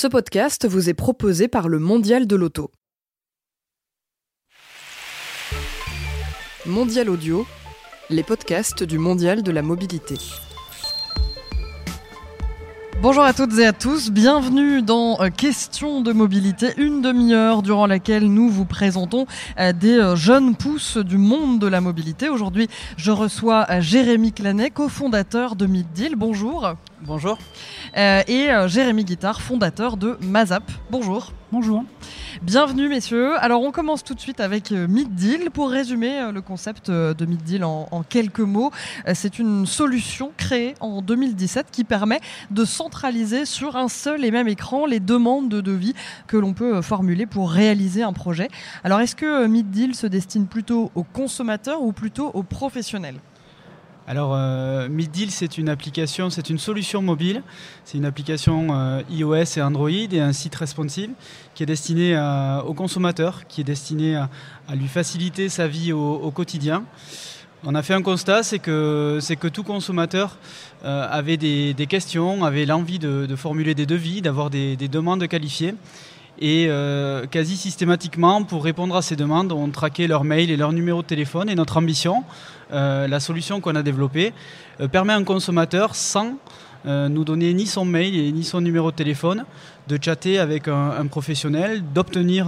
Ce podcast vous est proposé par le Mondial de l'Auto. Mondial Audio, les podcasts du Mondial de la Mobilité. Bonjour à toutes et à tous, bienvenue dans euh, Questions de mobilité, une demi-heure durant laquelle nous vous présentons euh, des euh, jeunes pousses du monde de la mobilité. Aujourd'hui, je reçois Jérémy Clanet, cofondateur de Middeal. Bonjour. Bonjour. et Jérémy Guittard, fondateur de Mazap. Bonjour. Bonjour. Bienvenue messieurs. Alors on commence tout de suite avec euh, Middeal. Pour résumer euh, le concept euh, de Middeal en, en quelques mots, c'est une solution créée en 2017 qui permet de centraliser sur un seul et même écran les demandes de devis que l'on peut formuler pour réaliser un projet. Alors est-ce que Middeal se destine plutôt aux consommateurs ou plutôt aux professionnels? Alors, euh, Middeal, c'est une application, c'est une solution mobile. C'est une application euh, iOS et Android et un site responsive qui est destiné au consommateur, qui est destiné à, lui faciliter sa vie au, quotidien. On a fait un constat, c'est que, c'est que tout consommateur euh, avait des, questions, avait l'envie de, formuler des devis, d'avoir des, des demandes qualifiées. Et euh, quasi systématiquement, pour répondre à ces demandes, on traquait leur mail et leur numéro de téléphone. Et notre ambition, euh, la solution qu'on a développée, euh, permet à un consommateur, sans nous donner ni son mail ni son numéro de téléphone, de chatter avec un, professionnel, d'obtenir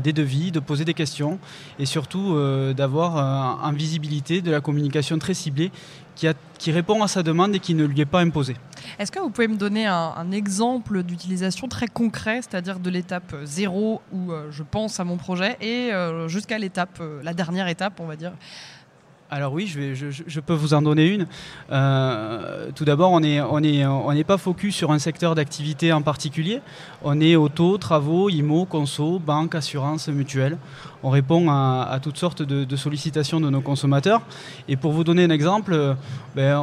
des devis, de poser des questions et surtout d'avoir en visibilité de la communication très ciblée qui, répond à sa demande et qui ne lui est pas imposée. Est-ce que vous pouvez me donner un, exemple d'utilisation très concret, c'est-à-dire de l'étape 0 où euh, je pense à mon projet et euh, jusqu'à l'étape, euh, la dernière étape, on va dire alors oui, je, peux vous en donner une. tout d'abord, on n'est pas focus sur un secteur d'activité en particulier. On est auto, travaux, IMO, conso, banque, assurance, mutuelle on répond à, toutes sortes de, sollicitations de nos consommateurs. Et pour vous donner un exemple, ben,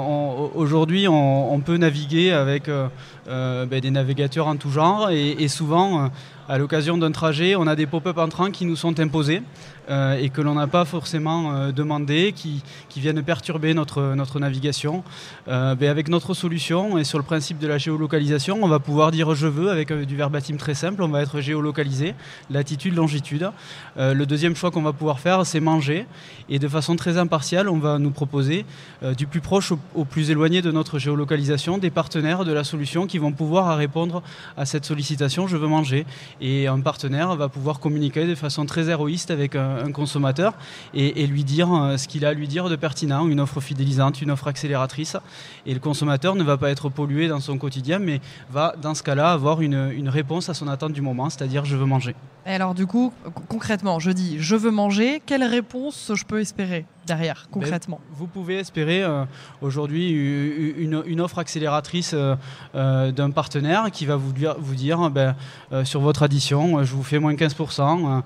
aujourd'hui, on, peut naviguer avec euh, euh, ben, des navigateurs en tout genre et, souvent, euh, à l'occasion d'un trajet, on a des pop-up entrants qui nous sont imposés et que l'on n'a pas forcément demandé, qui, viennent perturber notre, navigation. Ben, avec notre solution et sur le principe de la géolocalisation, on va pouvoir dire je veux avec du verbatim très simple, on va être géolocalisé, latitude, longitude. le deuxième choix qu'on va pouvoir faire, c'est manger. Et de façon très impartiale, on va nous proposer euh, du plus proche au, plus éloigné de notre géolocalisation des partenaires de la solution qui vont pouvoir répondre à cette sollicitation je veux manger. Et un partenaire va pouvoir communiquer de façon très héroïste avec un, consommateur et, lui dire euh, ce qu'il a à lui dire de pertinent, une offre fidélisante, une offre accélératrice. Et le consommateur ne va pas être pollué dans son quotidien, mais va dans ce cas-là avoir une, réponse à son attente du moment, c'est-à-dire je veux manger. Et alors du coup, concrètement, je je veux manger, quelle réponse je peux espérer? Derrière, concrètement Vous pouvez espérer euh, aujourd'hui une, offre accélératrice euh, euh, d'un partenaire qui va vous dire, vous dire ben, sur votre addition, je vous fais moins 15%,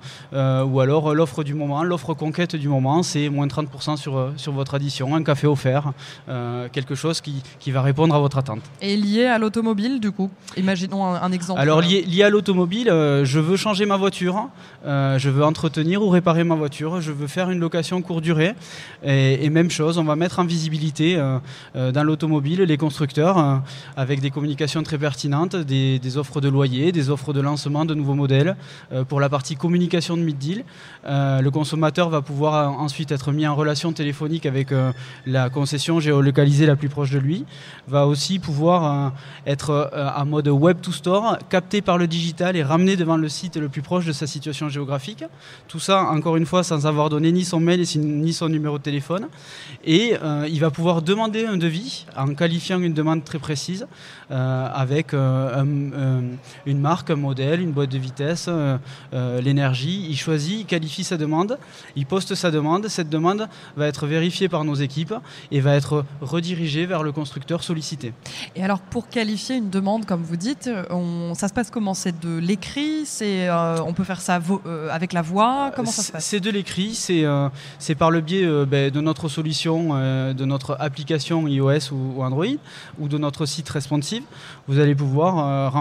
ou alors l'offre du moment, l'offre conquête du moment, c'est moins 30% sur, sur votre addition, un café offert, quelque chose qui, qui, va répondre à votre attente. Et lié à l'automobile, du coup Imaginons un, exemple. Alors lié, lié à l'automobile, je veux changer ma voiture, je veux entretenir ou réparer ma voiture, je veux faire une location courte durée. Et, même chose, on va mettre en visibilité euh, euh, dans l'automobile les constructeurs euh, avec des communications très pertinentes, des, offres de loyer, des offres de lancement de nouveaux modèles. pour la partie communication de mid-deal, le consommateur va pouvoir ensuite être mis en relation téléphonique avec la concession géolocalisée la plus proche de lui, va aussi pouvoir être en mode web to store, capté par le digital et ramené devant le site le plus proche de sa situation géographique. Tout ça, encore une fois, sans avoir donné ni son mail ni son numéro de téléphone. Et euh, il va pouvoir demander un devis en qualifiant une demande très précise euh, avec euh, une marque, un modèle, une boîte de vitesse, l'énergie. Il choisit, il qualifie sa demande, il poste sa demande. Cette demande va être vérifiée par nos équipes et va être redirigée vers le constructeur sollicité. Et alors pour qualifier une demande, comme vous dites, on, ça se passe comment? C'est de l'écrit? C'est on peut faire ça avec la voix? Comment ça se passe? C'est de l'écrit. C'est c'est par le biais euh, ben, de notre solution, euh, de notre application iOS ou, Android, ou de notre site responsive, vous allez pouvoir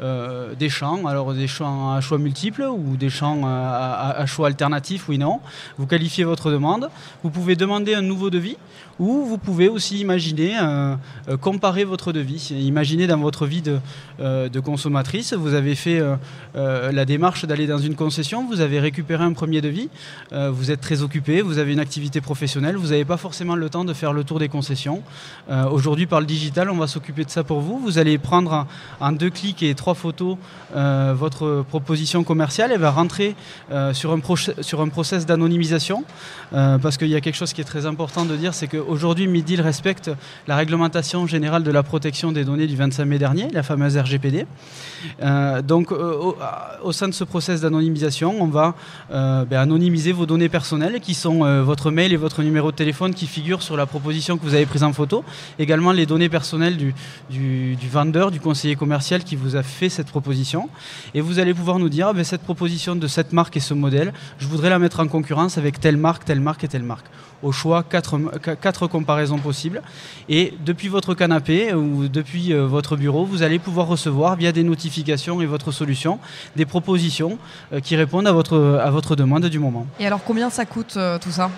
euh, des champs, alors des champs à choix multiples ou des champs à, à choix alternatifs, oui, non. Vous qualifiez votre demande. Vous pouvez demander un nouveau devis ou vous pouvez aussi imaginer comparer votre devis. Imaginez dans votre vie de, de consommatrice, vous avez fait la démarche d'aller dans une concession, vous avez récupéré un premier devis, vous êtes très occupé, vous avez une activité professionnelle, vous n'avez pas forcément le temps de faire le tour des concessions. Euh, aujourd'hui, par le digital, on va s'occuper de ça pour vous. Vous allez prendre en deux clics et trois photos euh, votre proposition commerciale. Elle va rentrer euh, sur, un sur un process d'anonymisation parce qu'il y a quelque chose qui est très important de dire, c'est qu'aujourd'hui, Midil respecte la réglementation générale de la protection des données du 25 mai dernier, la fameuse RGPD. donc, au, sein de ce process d'anonymisation, on va ben, anonymiser vos données personnelles qui sont votre mail et votre numéro de téléphone qui figurent sur la proposition que vous avez prise en photo. Également les données personnelles du, du, vendeur, du conseiller commercial qui vous a fait cette proposition. Et vous allez pouvoir nous dire, ah ben, cette proposition de cette marque et ce modèle, je voudrais la mettre en concurrence avec telle marque, telle marque et telle marque. Au choix, quatre, quatre comparaisons possibles. Et depuis votre canapé ou depuis euh, votre bureau, vous allez pouvoir recevoir via des notifications et votre solution des propositions euh, qui répondent à votre, à votre demande du moment. Et alors combien ça coûte euh, tout ça?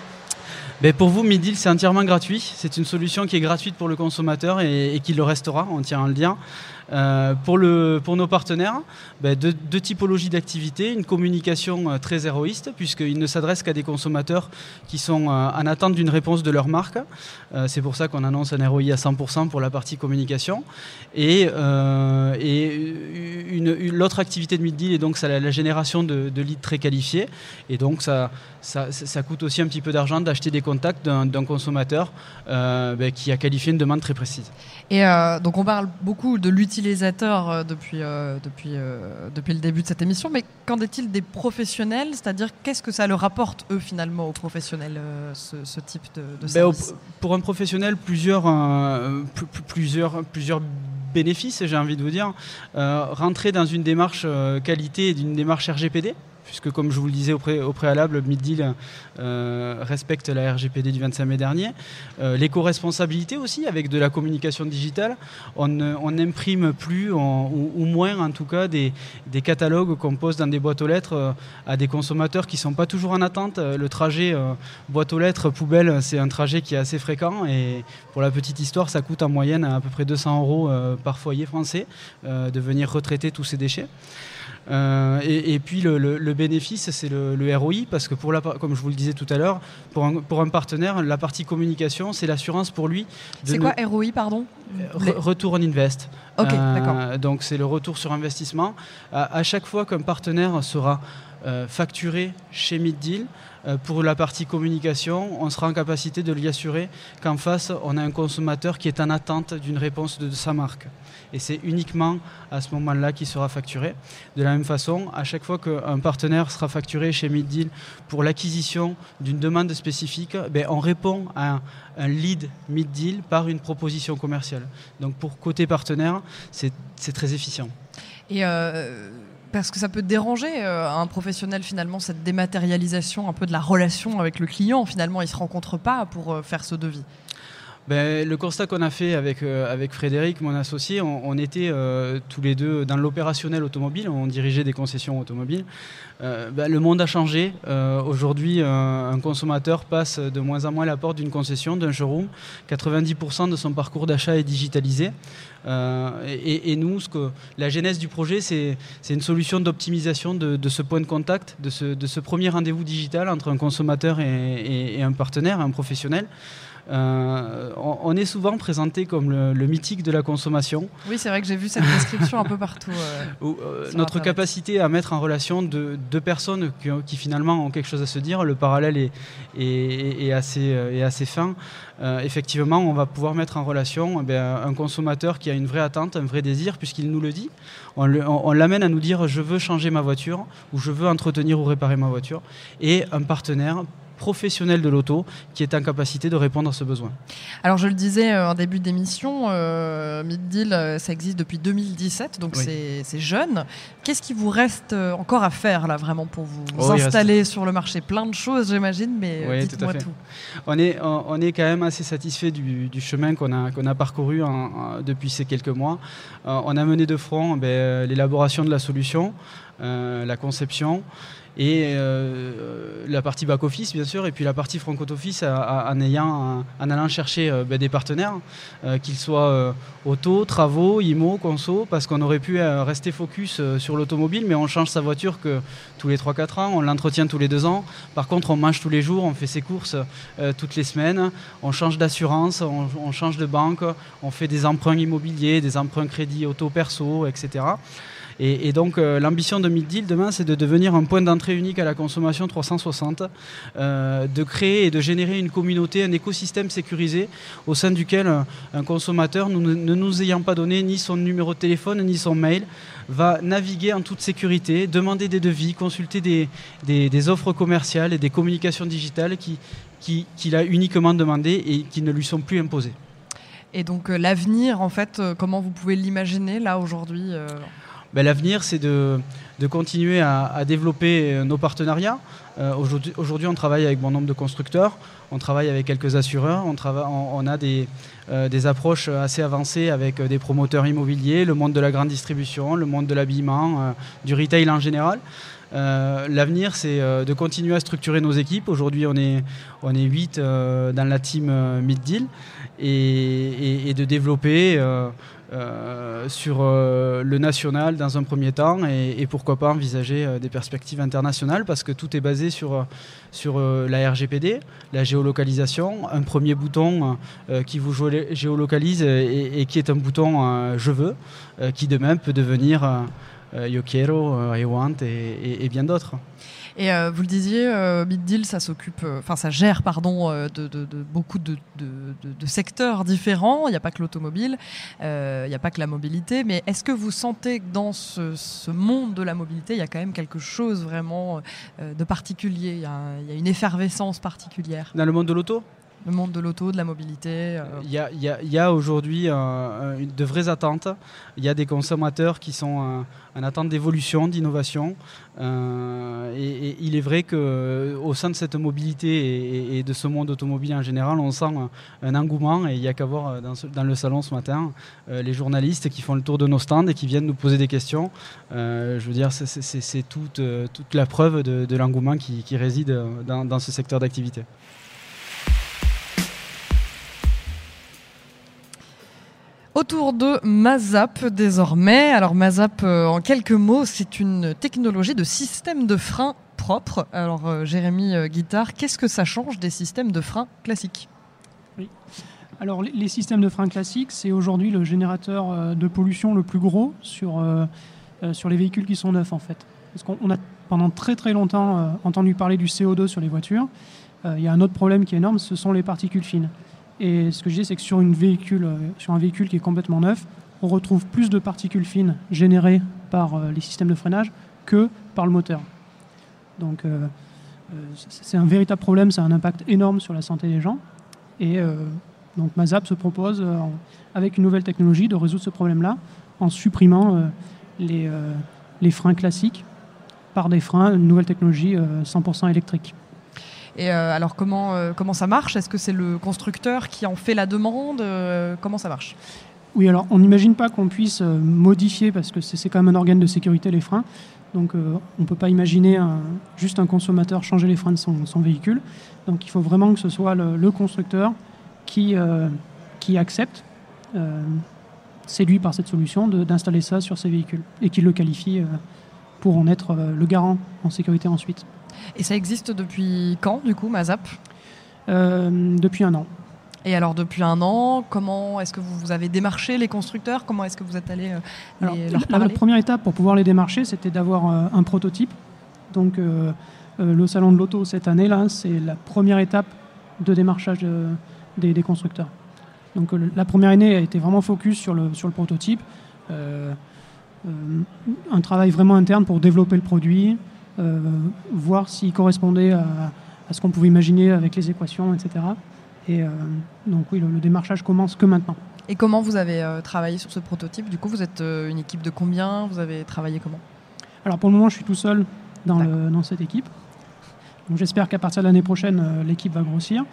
Ben, pour vous, Midil, c'est entièrement gratuit. C'est une solution qui est gratuite pour le consommateur et, et qui le restera, on tient à le dire. Euh, pour, nos partenaires, ben, deux, typologies d'activités, une communication euh, très héroïste, puisqu'ils ne s'adressent qu'à des consommateurs qui sont euh, en attente d'une réponse de leur marque. c'est pour ça qu'on annonce un ROI à 100% pour la partie communication. Et, l'autre activité de Middeal est donc la, génération de, de, leads très qualifiés. Et donc ça, ça, ça coûte aussi un petit peu d'argent d'acheter des contacts d'un consommateur ben, qui a qualifié une demande très précise. Et donc on parle beaucoup de l'utilisation utilisateurs euh, depuis, euh, depuis, euh, depuis le début de cette émission, mais qu'en est-il des professionnels? C'est-à-dire, qu'est-ce que ça leur apporte, eux, finalement, aux professionnels, ce, type de, de ben, service? Pour un professionnel, plusieurs, plusieurs, plusieurs bénéfices, j'ai envie de vous dire. rentrer dans une démarche qualité et d'une démarche RGPD, puisque comme je vous le disais au, préalable, Middeal euh, respecte la RGPD du 25 mai dernier. Euh, l'éco-responsabilité aussi, avec de la communication digitale. On n'imprime plus, ou, moins en tout cas, des, catalogues qu'on pose dans des boîtes aux lettres euh, à des consommateurs qui ne sont pas toujours en attente. Le trajet boîte aux lettres, poubelle, c'est un trajet qui est assez fréquent. Et pour la petite histoire, ça coûte en moyenne à peu près 200 euros par foyer français de venir retraiter tous ces déchets. Euh, et, puis le, bénéfice, c'est le, ROI, parce que pour la, comme je vous le disais tout à l'heure, pour un, pour un partenaire, la partie communication, c'est l'assurance pour lui. C'est quoi ROI, pardon? Retour on invest. Ok, euh, donc c'est le retour sur investissement. À, chaque fois qu'un partenaire sera euh, facturé chez Middeal, pour la partie communication, on sera en capacité de lui assurer qu'en face, on a un consommateur qui est en attente d'une réponse de, sa marque. Et c'est uniquement à ce moment-là qu'il sera facturé. De la même façon, à chaque fois qu'un partenaire sera facturé chez Middeal pour l'acquisition d'une demande spécifique, ben, on répond à un, lead Middeal par une proposition commerciale. Donc pour côté partenaire, c'est très efficient. Et euh, parce que ça peut déranger euh, un professionnel finalement cette dématérialisation un peu de la relation avec le client. Finalement, ils se rencontrent pas pour euh, faire ce devis. Ben, le constat qu'on a fait avec, euh, Frédéric, mon associé, on, était tous les deux dans l'opérationnel automobile, on dirigeait des concessions automobiles. Ben, le monde a changé. Aujourd'hui, un consommateur passe de moins en moins la porte d'une concession, d'un showroom. 90% de son parcours d'achat est digitalisé. Euh, et, nous, la genèse du projet, c'est une solution d'optimisation de, ce point de contact, de ce, premier rendez-vous digital entre un consommateur et un partenaire, un professionnel. Euh, on, est souvent présenté comme le, mythique de la consommation. Oui, c'est vrai que j'ai vu cette description un peu partout. Euh, euh, notre capacité à mettre en relation deux, personnes qui, finalement ont quelque chose à se dire, le parallèle est, assez, assez, fin. effectivement, on va pouvoir mettre en relation eh un consommateur qui a une vraie attente, un vrai désir, puisqu'il nous le dit. on l'amène à nous dire je veux changer ma voiture, ou je veux entretenir ou réparer ma voiture, et un partenaire professionnel de l'auto qui est en capacité de répondre à ce besoin. Alors je le disais en début d'émission, euh, Middeal, ça existe depuis 2017, donc c'est jeune. Qu'est-ce qui vous reste encore à faire là vraiment pour vous oh, installer sur le marché? Plein de choses j'imagine, mais dites-moi tout, On est, on, est quand même assez satisfait du, chemin qu'on a, qu'on a parcouru depuis ces quelques mois. on a mené de front ben, l'élaboration de la solution, la conception et euh, la partie back office bien sûr et puis la partie front office en ayant allant chercher euh, ben, des partenaires euh, qu'ils soient auto, travaux, IMO, conso parce qu'on aurait pu rester focus sur l'automobile mais on change sa voiture que tous les 3-4 ans, on l'entretient tous les 2 ans. Par contre, on mange tous les jours, on fait ses courses toutes les semaines, on change d'assurance, on, change de banque, on fait des emprunts immobiliers, des emprunts crédit auto perso, etc. Et, donc euh, l'ambition de Middeal demain, c'est de devenir un point d'entrée unique à la consommation 360, euh, de créer et de générer une communauté, un écosystème sécurisé au sein duquel un, consommateur, ne nous ayant pas donné ni son numéro de téléphone ni son mail, va naviguer en toute sécurité, demander des devis, consulter des, offres commerciales et des communications digitales qu'il qui, a uniquement demandées et qui ne lui sont plus imposées. Et donc euh, l'avenir, en fait, comment vous pouvez l'imaginer là aujourd'hui ben, l'avenir, c'est de, continuer à, développer euh, nos partenariats. Euh, aujourd'hui, on travaille avec bon nombre de constructeurs, on travaille avec quelques assureurs, on, a euh, des, approches assez avancées avec des promoteurs immobiliers, le monde de la grande distribution, le monde de l'habillement, du retail en général. L'avenir, c'est de continuer à structurer nos équipes. Aujourd'hui, on est, on est 8 dans la team Mid-Deal et, de développer euh, sur euh, le national dans un premier temps et, pourquoi pas envisager euh, des perspectives internationales parce que tout est basé sur, sur la RGPD, la géolocalisation, un premier bouton qui vous géolocalise et, qui est un bouton je veux, qui demain peut devenir yo quiero, I want et bien d'autres. Et euh, vous le disiez, euh, BitDeal, ça s'occupe, euh, enfin ça gère, pardon, de, beaucoup de, secteurs différents. Il n'y a pas que l'automobile, il n'y a pas que la mobilité. Mais est-ce que vous sentez que dans ce, monde de la mobilité, il y a quand même quelque chose vraiment de particulier? Il y, a, une effervescence particulière? Dans le monde de l'auto? Le monde de l'auto, de la mobilité Il y a, aujourd'hui de vraies attentes. Il y a des consommateurs qui sont en attente d'évolution, d'innovation. Euh, et, il est vrai qu'au euh, sein de cette mobilité et, de ce monde automobile en général, on sent un engouement et il n'y a qu'à voir euh, dans, le salon ce matin les journalistes qui font le tour de nos stands et qui viennent nous poser des questions. je veux dire, c'est toute, la preuve de, l'engouement qui, réside dans ce secteur d'activité. Autour de Mazap désormais. Alors Mazap, euh, en quelques mots, c'est une technologie de système de frein propre. Alors euh, Jérémy euh, Guittard, qu'est-ce que ça change des systèmes de frein classiques? Oui. Alors les systèmes de frein classiques, c'est aujourd'hui le générateur de pollution le plus gros sur, sur les véhicules qui sont neufs en fait. Parce qu'on a pendant très très longtemps entendu parler du CO2 sur les voitures. Il y a un autre problème qui est énorme, ce sont les particules fines. Et ce que je dis, c'est que sur, une véhicule, euh, sur un véhicule qui est complètement neuf, on retrouve plus de particules fines générées par euh, les systèmes de freinage que par le moteur. Donc euh, c'est un véritable problème, ça a un impact énorme sur la santé des gens. Et donc Mazap se propose, avec une nouvelle technologie, de résoudre ce problème-là en supprimant les, les freins classiques par des freins, une nouvelle technologie 100% électrique. Et euh, alors comment, euh, comment ça marche? Est-ce que c'est le constructeur qui en fait la demande? Euh, Comment ça marche? Oui, alors on n'imagine pas qu'on puisse modifier, parce que c'est quand même un organe de sécurité, les freins. Donc on ne peut pas imaginer juste un consommateur changer les freins de son, véhicule. Donc il faut vraiment que ce soit le, constructeur qui, qui accepte, séduit par cette solution, d'installer ça sur ses véhicules et qui le qualifie pour en être le garant en sécurité ensuite. Et ça existe depuis quand, du coup, Mazap euh, Depuis un an. Et alors, depuis un an, comment est-ce que vous avez démarché les constructeurs? Comment est-ce que vous êtes allé euh, leur parler La première étape pour pouvoir les démarcher, c'était d'avoir euh, un prototype. Donc, le salon de l'auto cette année-là, c'est la première étape de démarchage des, des, constructeurs. Donc, la première année a été vraiment focus sur le, sur le prototype. un travail vraiment interne pour développer le produit, euh, voir s'il correspondait à, à ce qu'on pouvait imaginer avec les équations, etc. Et donc oui, le, le, démarchage commence que maintenant. Et comment vous avez travaillé sur ce prototype? Du coup, vous êtes une équipe de combien? Vous avez travaillé comment? Alors pour le moment, je suis tout seul dans, le, dans cette équipe. J'espère qu'à partir de l'année prochaine, l'équipe va grossir.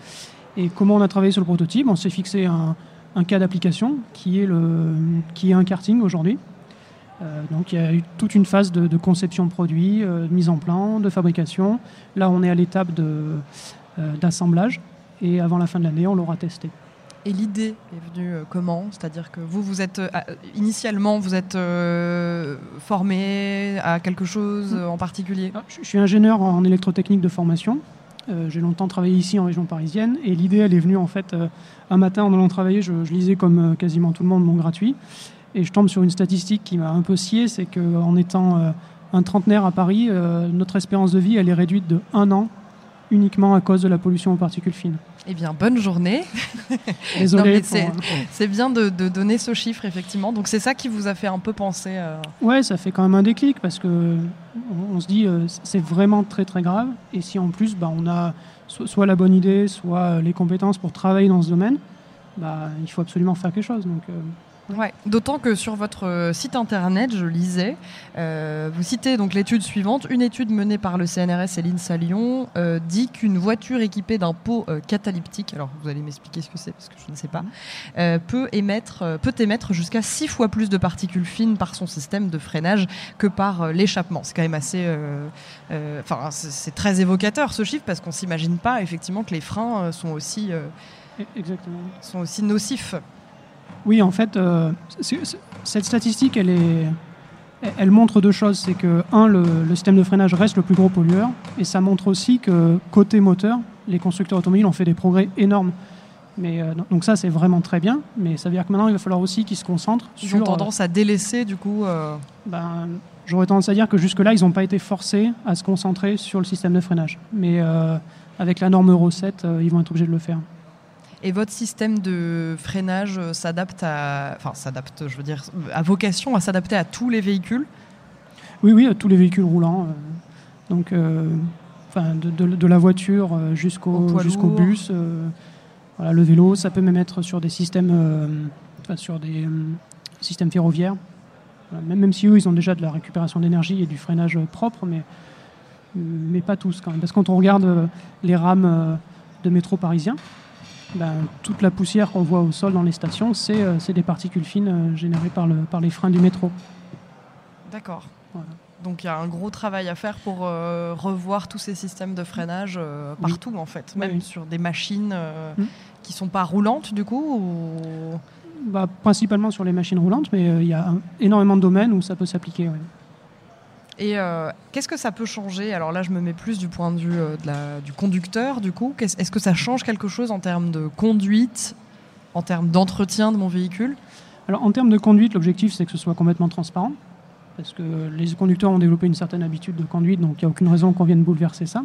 Et comment on a travaillé sur le prototype? On s'est fixé un, un cas d'application qui, est le, qui est un karting aujourd'hui. Euh, donc il y a eu toute une phase de, conception de produit, euh, de mise en plan, de fabrication. Là, on est à l'étape euh, d'assemblage et avant la fin de l'année, on l'aura testé. Et l'idée est venue comment? C'est-à-dire que vous, vous êtes initialement, vous êtes formé à quelque chose en particulier? Ah, Je suis ingénieur en électrotechnique de formation. J'ai longtemps travaillé ici en région parisienne et l'idée, elle est venue en fait un matin en allant travailler. Je, lisais comme quasiment tout le monde mon gratuit et je tombe sur une statistique qui m'a un peu scié c'est qu'en étant un trentenaire à Paris, notre espérance de vie, elle est réduite de un an uniquement à cause de la pollution aux particules fines. Eh bien, bonne journée. Désolé. c'est bien de, donner ce chiffre, effectivement. Donc, c'est ça qui vous a fait un peu penser. Euh... Ouais, ça fait quand même un déclic parce que on, se dit euh, c'est vraiment très très grave. Et si en plus, bah, on a soit la bonne idée, soit euh, les compétences pour travailler dans ce domaine, bah, il faut absolument faire quelque chose. Donc, euh, Ouais, d'autant que sur votre euh, site internet, je lisais, euh, vous citez donc l'étude suivante. Une étude menée par le CNRS et l'INSA Lyon euh, dit qu'une voiture équipée d'un pot catalytique, alors vous allez m'expliquer ce que c'est parce que je ne sais pas, peut émettre, peut émettre jusqu'à six fois plus de particules fines par son système de freinage que par l'échappement. C'est quand même assez, enfin c'est très évocateur ce chiffre parce qu'on s'imagine pas effectivement que les freins sont aussi, Exactement. sont aussi nocifs. Oui, en fait, euh, cette statistique, elle, est, elle montre deux choses. C'est que, un, le, système de freinage reste le plus gros pollueur, et ça montre aussi que, côté moteur, les constructeurs automobiles ont fait des progrès énormes. Mais, euh, donc ça, c'est vraiment très bien, mais ça veut dire que maintenant, il va falloir aussi qu'ils se concentrent ils sur... ont tendance à délaisser, du coup... Euh, ben, J'aurais tendance à dire que jusque-là, ils n'ont pas été forcés à se concentrer sur le système de freinage. Mais avec la norme Euro 7, ils vont être obligés de le faire. Et votre système de freinage euh, s'adapte à, enfin s'adapte, je veux dire, à vocation à s'adapter à tous les véhicules? Oui, oui, à tous les véhicules roulants. Euh, donc, euh, enfin, de, la voiture jusqu'au jusqu'au bus. voilà, le vélo, ça peut même être sur des systèmes, sur des systèmes ferroviaires. même, même si eux, ils ont déjà de la récupération d'énergie et du freinage propre, mais mais pas tous quand même. Parce que quand on regarde les rames de métro parisien, ben, toute la poussière qu'on voit au sol dans les stations, c'est euh, des particules fines euh, générées par, le, par les freins du métro. D'accord. Donc il y a un gros travail à faire pour euh, revoir tous ces systèmes de freinage partout en fait, même sur des machines qui hmm. qui sont pas roulantes du coup bah, Principalement sur les machines roulantes, mais il y a énormément de domaines où ça peut s'appliquer. Et euh, qu'est-ce que ça peut changer? Alors là, je me mets plus du point de vue euh, du conducteur, du coup. Est-ce que ça change quelque chose en termes de conduite, en termes d'entretien de mon véhicule? Alors en termes de conduite, l'objectif, c'est que ce soit complètement transparent. Parce que les conducteurs ont développé une certaine habitude de conduite, donc il n'y a aucune raison qu'on vienne bouleverser ça.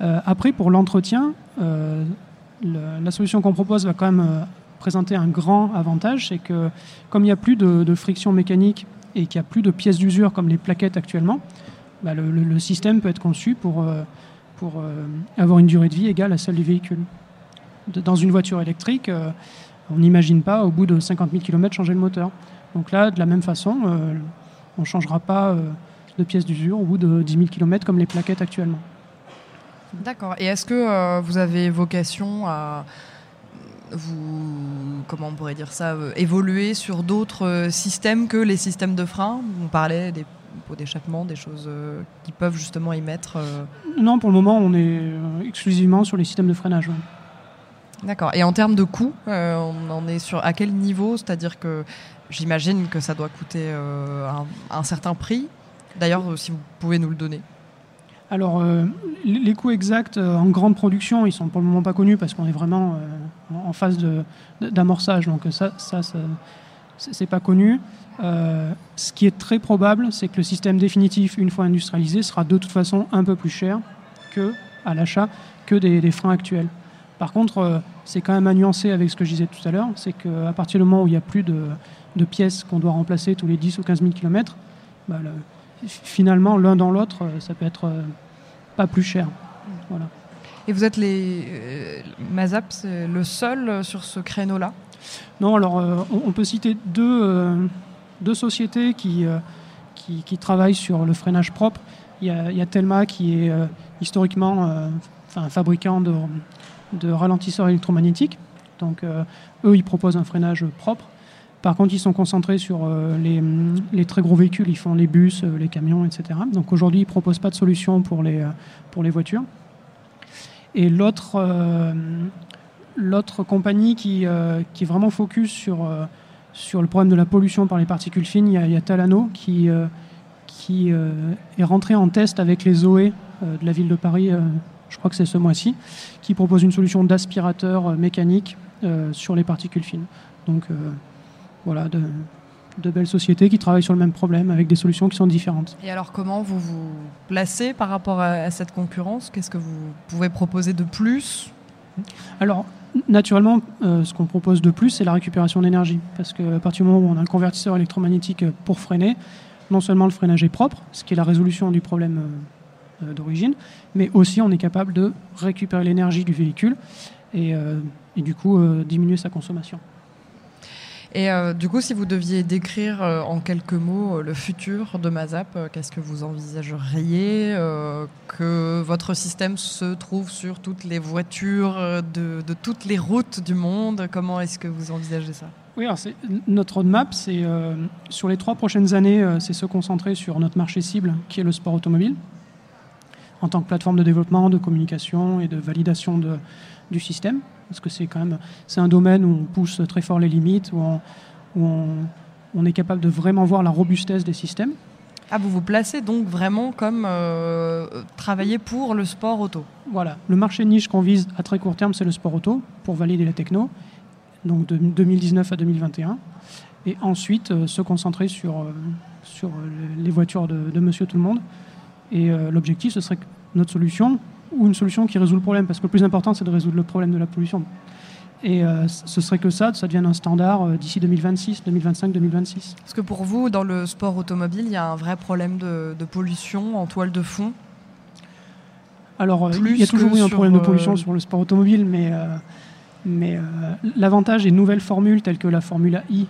Euh, après, pour l'entretien, la solution qu'on propose va quand même présenter un grand avantage, c'est que comme il n'y a plus de friction mécanique et qu'il n'y a plus de pièces d'usure comme les plaquettes actuellement, bah, le, système peut être conçu pour, euh, pour euh, avoir une durée de vie égale à celle du véhicule. dans une voiture électrique, euh, on n'imagine pas au bout de 50 000 km changer le moteur. Donc là, de la même façon, on ne changera pas de pièces d'usure au bout de 10 000 km comme les plaquettes actuellement. D'accord. Et est-ce que vous avez vocation à vous, comment on pourrait dire ça, euh, évoluer sur d'autres euh, systèmes que les systèmes de frein? On parlait des pots d'échappement, des choses euh, qui peuvent justement émettre. Non, pour le moment, on est exclusivement sur les systèmes de freinage. D'accord. Et en termes de coût, on en est sur à quel niveau? C'est-à-dire que j'imagine que ça doit coûter un, certain prix. D'ailleurs, si vous pouvez nous le donner. Alors, les coûts exacts en grande production, ils sont pour le moment pas connus parce qu'on est vraiment en phase d'amorçage. Donc ça, ça, c'est pas connu. Euh, ce qui est très probable, c'est que le système définitif, une fois industrialisé, sera de toute façon un peu plus cher que à l'achat que des, freins actuels. Par contre, euh, c'est quand même à nuancer avec ce que je disais tout à l'heure, c'est qu'à partir du moment où il n'y a plus de, pièces qu'on doit remplacer tous les 10 ou 15 000 km, finalement, l'un dans l'autre, ça peut être euh, pas plus cher. Voilà. Et vous êtes les euh, Mazap, c'est le seul euh, sur ce créneau-là? Non, alors euh, on, peut citer deux, deux sociétés qui, qui, travaillent sur le freinage propre. Il y a, il Telma qui est historiquement un fabricant de, de ralentisseurs électromagnétiques. Donc eux, ils proposent un freinage propre. Par contre, ils sont concentrés sur les, les très gros véhicules, ils font les bus, les camions, etc. Donc aujourd'hui, ils ne proposent pas de solution pour les, pour les voitures. Et l'autre euh, l'autre compagnie qui, euh, qui est vraiment focus sur, euh, sur le problème de la pollution par les particules fines, il y a, Talano qui, qui est rentré en test avec les OE de la ville de Paris, je crois que c'est ce mois-ci, qui propose une solution d'aspirateur mécanique sur les particules fines. Donc voilà, de belles sociétés qui travaillent sur le même problème avec des solutions qui sont différentes. Et alors, comment vous vous placez par rapport à, à cette concurrence? Qu'est-ce que vous pouvez proposer de plus? Alors, naturellement, euh, ce qu'on propose de plus, c'est la récupération d'énergie. Parce qu'à partir du moment où on a un convertisseur électromagnétique euh, pour freiner, non seulement le freinage est propre, ce qui est la résolution du problème euh, d'origine, mais aussi on est capable de récupérer l'énergie du véhicule et, euh, et du coup diminuer sa consommation. Et euh, du coup, si vous deviez décrire euh, en quelques mots euh, le futur de Mazap, qu'est-ce que vous envisageriez Que votre système se trouve sur toutes les voitures de, toutes les routes du monde Comment est-ce que vous envisagez ça? Oui, alors notre roadmap, c'est sur les trois prochaines années, c'est se concentrer sur notre marché cible, qui est le sport automobile, en tant que plateforme de développement, de communication et de validation du système, parce que c'est quand même c'est un domaine où on pousse très fort les limites, où on, où on, on est capable de vraiment voir la robustesse des systèmes. Ah, vous vous placez donc vraiment comme euh, travailler pour le sport auto Voilà, le marché niche qu'on vise à très court terme, c'est le sport auto, pour valider la techno, donc de 2019 à 2021. Et ensuite, euh, se concentrer sur, euh, sur les voitures de, de Monsieur Tout le Monde. Et l'objectif, ce serait que notre solution, ou une solution qui résout le problème, parce que le plus important, c'est de résoudre le problème de la pollution. Et euh, ce serait que ça, ça devienne un standard euh, d'ici 2026, 2025, 2026. Parce que pour vous, dans le sport automobile, il y a un vrai problème de, de pollution en toile de fond? Alors, euh, Plus il y a toujours que eu un problème de euh, pollution sur le sport automobile, mais, mais l'avantage des nouvelles formules telles que la Formule I,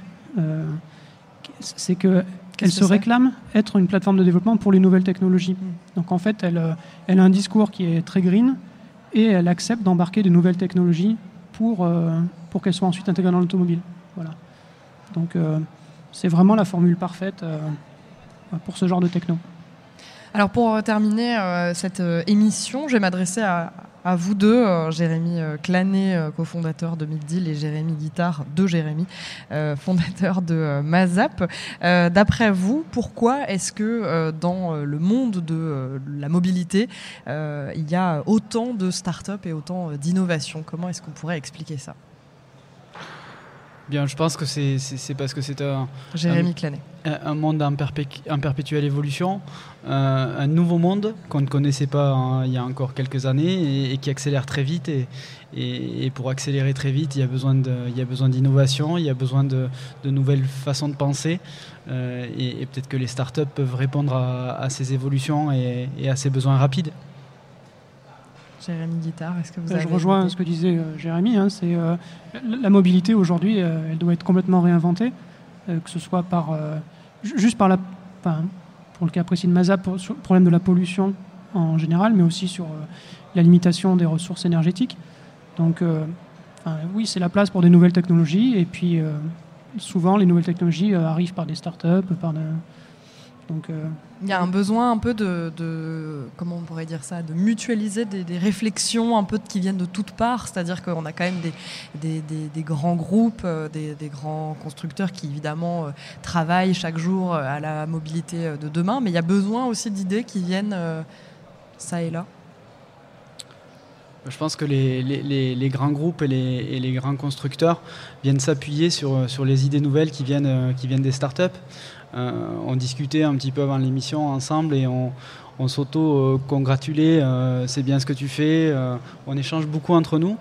c'est qu'elle Qu'est-ce se réclame être une plateforme de développement pour les nouvelles technologies. Mm. Donc, en fait, elle, euh, elle a un discours qui est très green et elle accepte d'embarquer des nouvelles technologies pour, euh, pour qu'elles soient ensuite intégrées dans l'automobile. Voilà. Donc, euh, c'est vraiment la formule parfaite euh, pour ce genre de techno. Alors pour terminer cette émission, je vais m'adresser à, à vous deux, euh, Jérémy euh, Clanet, euh, cofondateur de Middeal, et Jérémy Guittard, de Jérémy, fondateur de Mazap. D'après vous, pourquoi est-ce que dans le monde de la mobilité, il y a autant de start-up et autant d'innovations? Comment est-ce qu'on pourrait expliquer ça? Bien, je pense que c'est parce que c'est un, Jérémy un- un monde en, perpé- en perpétuelle évolution, euh, un nouveau monde qu'on ne connaissait pas hein, il y a encore quelques années et, et qui accélère très vite. Et, et- et pour accélérer très vite, il y a besoin d'innovation, il y a besoin de, de nouvelles façons de penser. euh, et peut-être que les startups peuvent répondre à, à ces évolutions et, et à ces besoins rapides. Jérémy Guittard, est-ce que vous avez Je rejoins ce que disait euh, Jérémy. hein, c'est euh, la mobilité aujourd'hui, euh, elle doit être complètement réinventée, que ce soit par ju- juste par la, enfin, pour le cas précis de Mazap, pour, sur le problème de la pollution en général, mais aussi sur la limitation des ressources énergétiques. Donc, euh, enfin, oui, c'est la place pour des nouvelles technologies, et puis euh, souvent les nouvelles technologies euh, arrivent par des startups, par de, donc euh, Il y a un besoin un peu de, de- comment on pourrait dire ça, de mutualiser des, des réflexions un peu qui viennent de toutes parts. C'est-à-dire qu'on a quand même des, des, des- des grands groupes, euh, des, des grands constructeurs qui évidemment euh, travaillent chaque jour à la mobilité de demain, mais il y a besoin aussi d'idées qui viennent euh, ça et là. Je pense que les, les- les- les grands groupes et les, et les grands constructeurs viennent s'appuyer sur, sur les idées nouvelles qui viennent, qui viennent des startups. Euh, on discutait un petit peu avant l'émission ensemble et on, on s'auto-congratulait. euh, c'est bien ce que tu fais. euh, on échange beaucoup entre nous.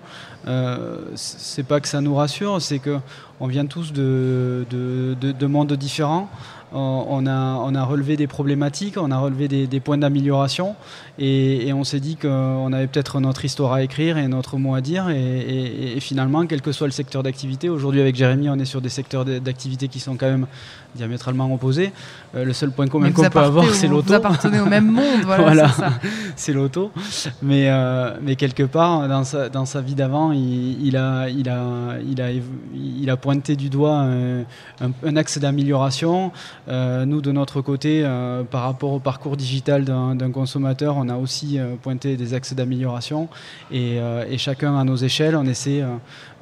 C'est pas que ça nous rassure, c'est que on vient tous de- de mondes différents. On, a, on a relevé des problématiques, on a relevé des, points d'amélioration et, on s'est dit qu'on avait peut-être notre histoire à écrire et notre mot à dire. Et, finalement, quel que soit le secteur d'activité, aujourd'hui avec Jérémy, on est sur des secteurs d'activité qui sont quand même diamétralement opposés. Euh, le seul point commun qu'on peut avoir, c'est l'auto. Vous appartenez au même monde, voilà. c'est l'auto. Mais, euh, mais quelque part, dans sa, dans sa vie d'avant, il, a, il, a, il, a, il a pointé du doigt un, un axe d'amélioration. Euh, nous, de notre côté, euh, par rapport au parcours digital d'un consommateur, on a aussi euh, pointé des axes d'amélioration et, chacun à nos échelles, on essaie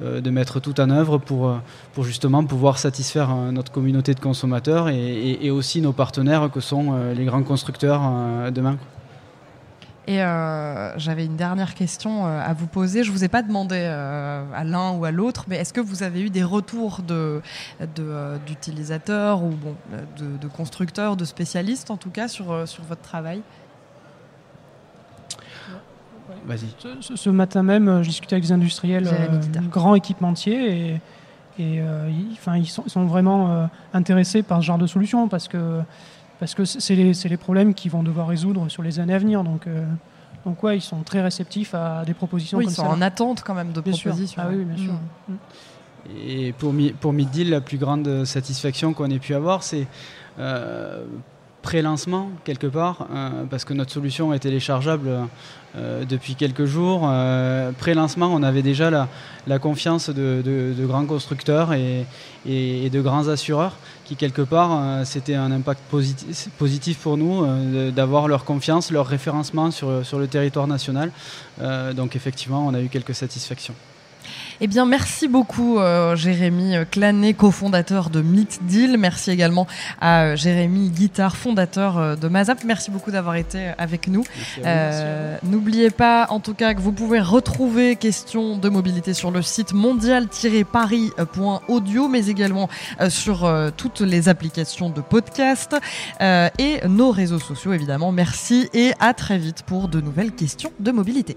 de mettre tout en œuvre pour, pour justement pouvoir satisfaire notre communauté de consommateurs et aussi nos partenaires que sont les grands constructeurs demain. Et euh, j'avais une dernière question euh, à vous poser. Je ne vous ai pas demandé euh, à l'un ou à l'autre, mais est-ce que vous avez eu des retours d'utilisateurs de, ou bon, de, constructeurs, de spécialistes en tout cas sur, sur votre travail? Vas-y. Ce, matin même, je discutais avec des industriels, grands équipementiers, et, et ils, ils, sont, ils, sont, vraiment intéressés par ce genre de solution parce que parce que c'est les, les, problèmes qu'ils vont devoir résoudre sur les années à venir. Donc, euh, donc ouais, ils sont très réceptifs à des propositions oui, comme ils sont en attente quand même de propositions. Ah oui, bien sûr. Mm. Mm. Et pour, pour Middeal, la plus grande satisfaction qu'on ait pu avoir, c'est euh, pré-lancement quelque part, euh, parce que notre solution est téléchargeable euh, depuis quelques jours. Euh, pré-lancement, on avait déjà la, confiance de, grands constructeurs et, de grands assureurs qui quelque part, c'était un impact positif, pour nous d'avoir leur confiance, leur référencement sur le territoire national. donc effectivement, on a eu quelques satisfactions. Eh bien, merci beaucoup, euh, Jérémy Clanet, cofondateur de Meet Deal. Merci également à euh, Jérémy Guitard, fondateur euh, de Mazap. Merci beaucoup d'avoir été avec nous. N'oubliez pas, en tout cas, que vous pouvez retrouver questions de mobilité sur le site mondial-paris.audio, mais également sur toutes les applications de podcast et nos réseaux sociaux, évidemment. Merci et à très vite pour de nouvelles questions de mobilité.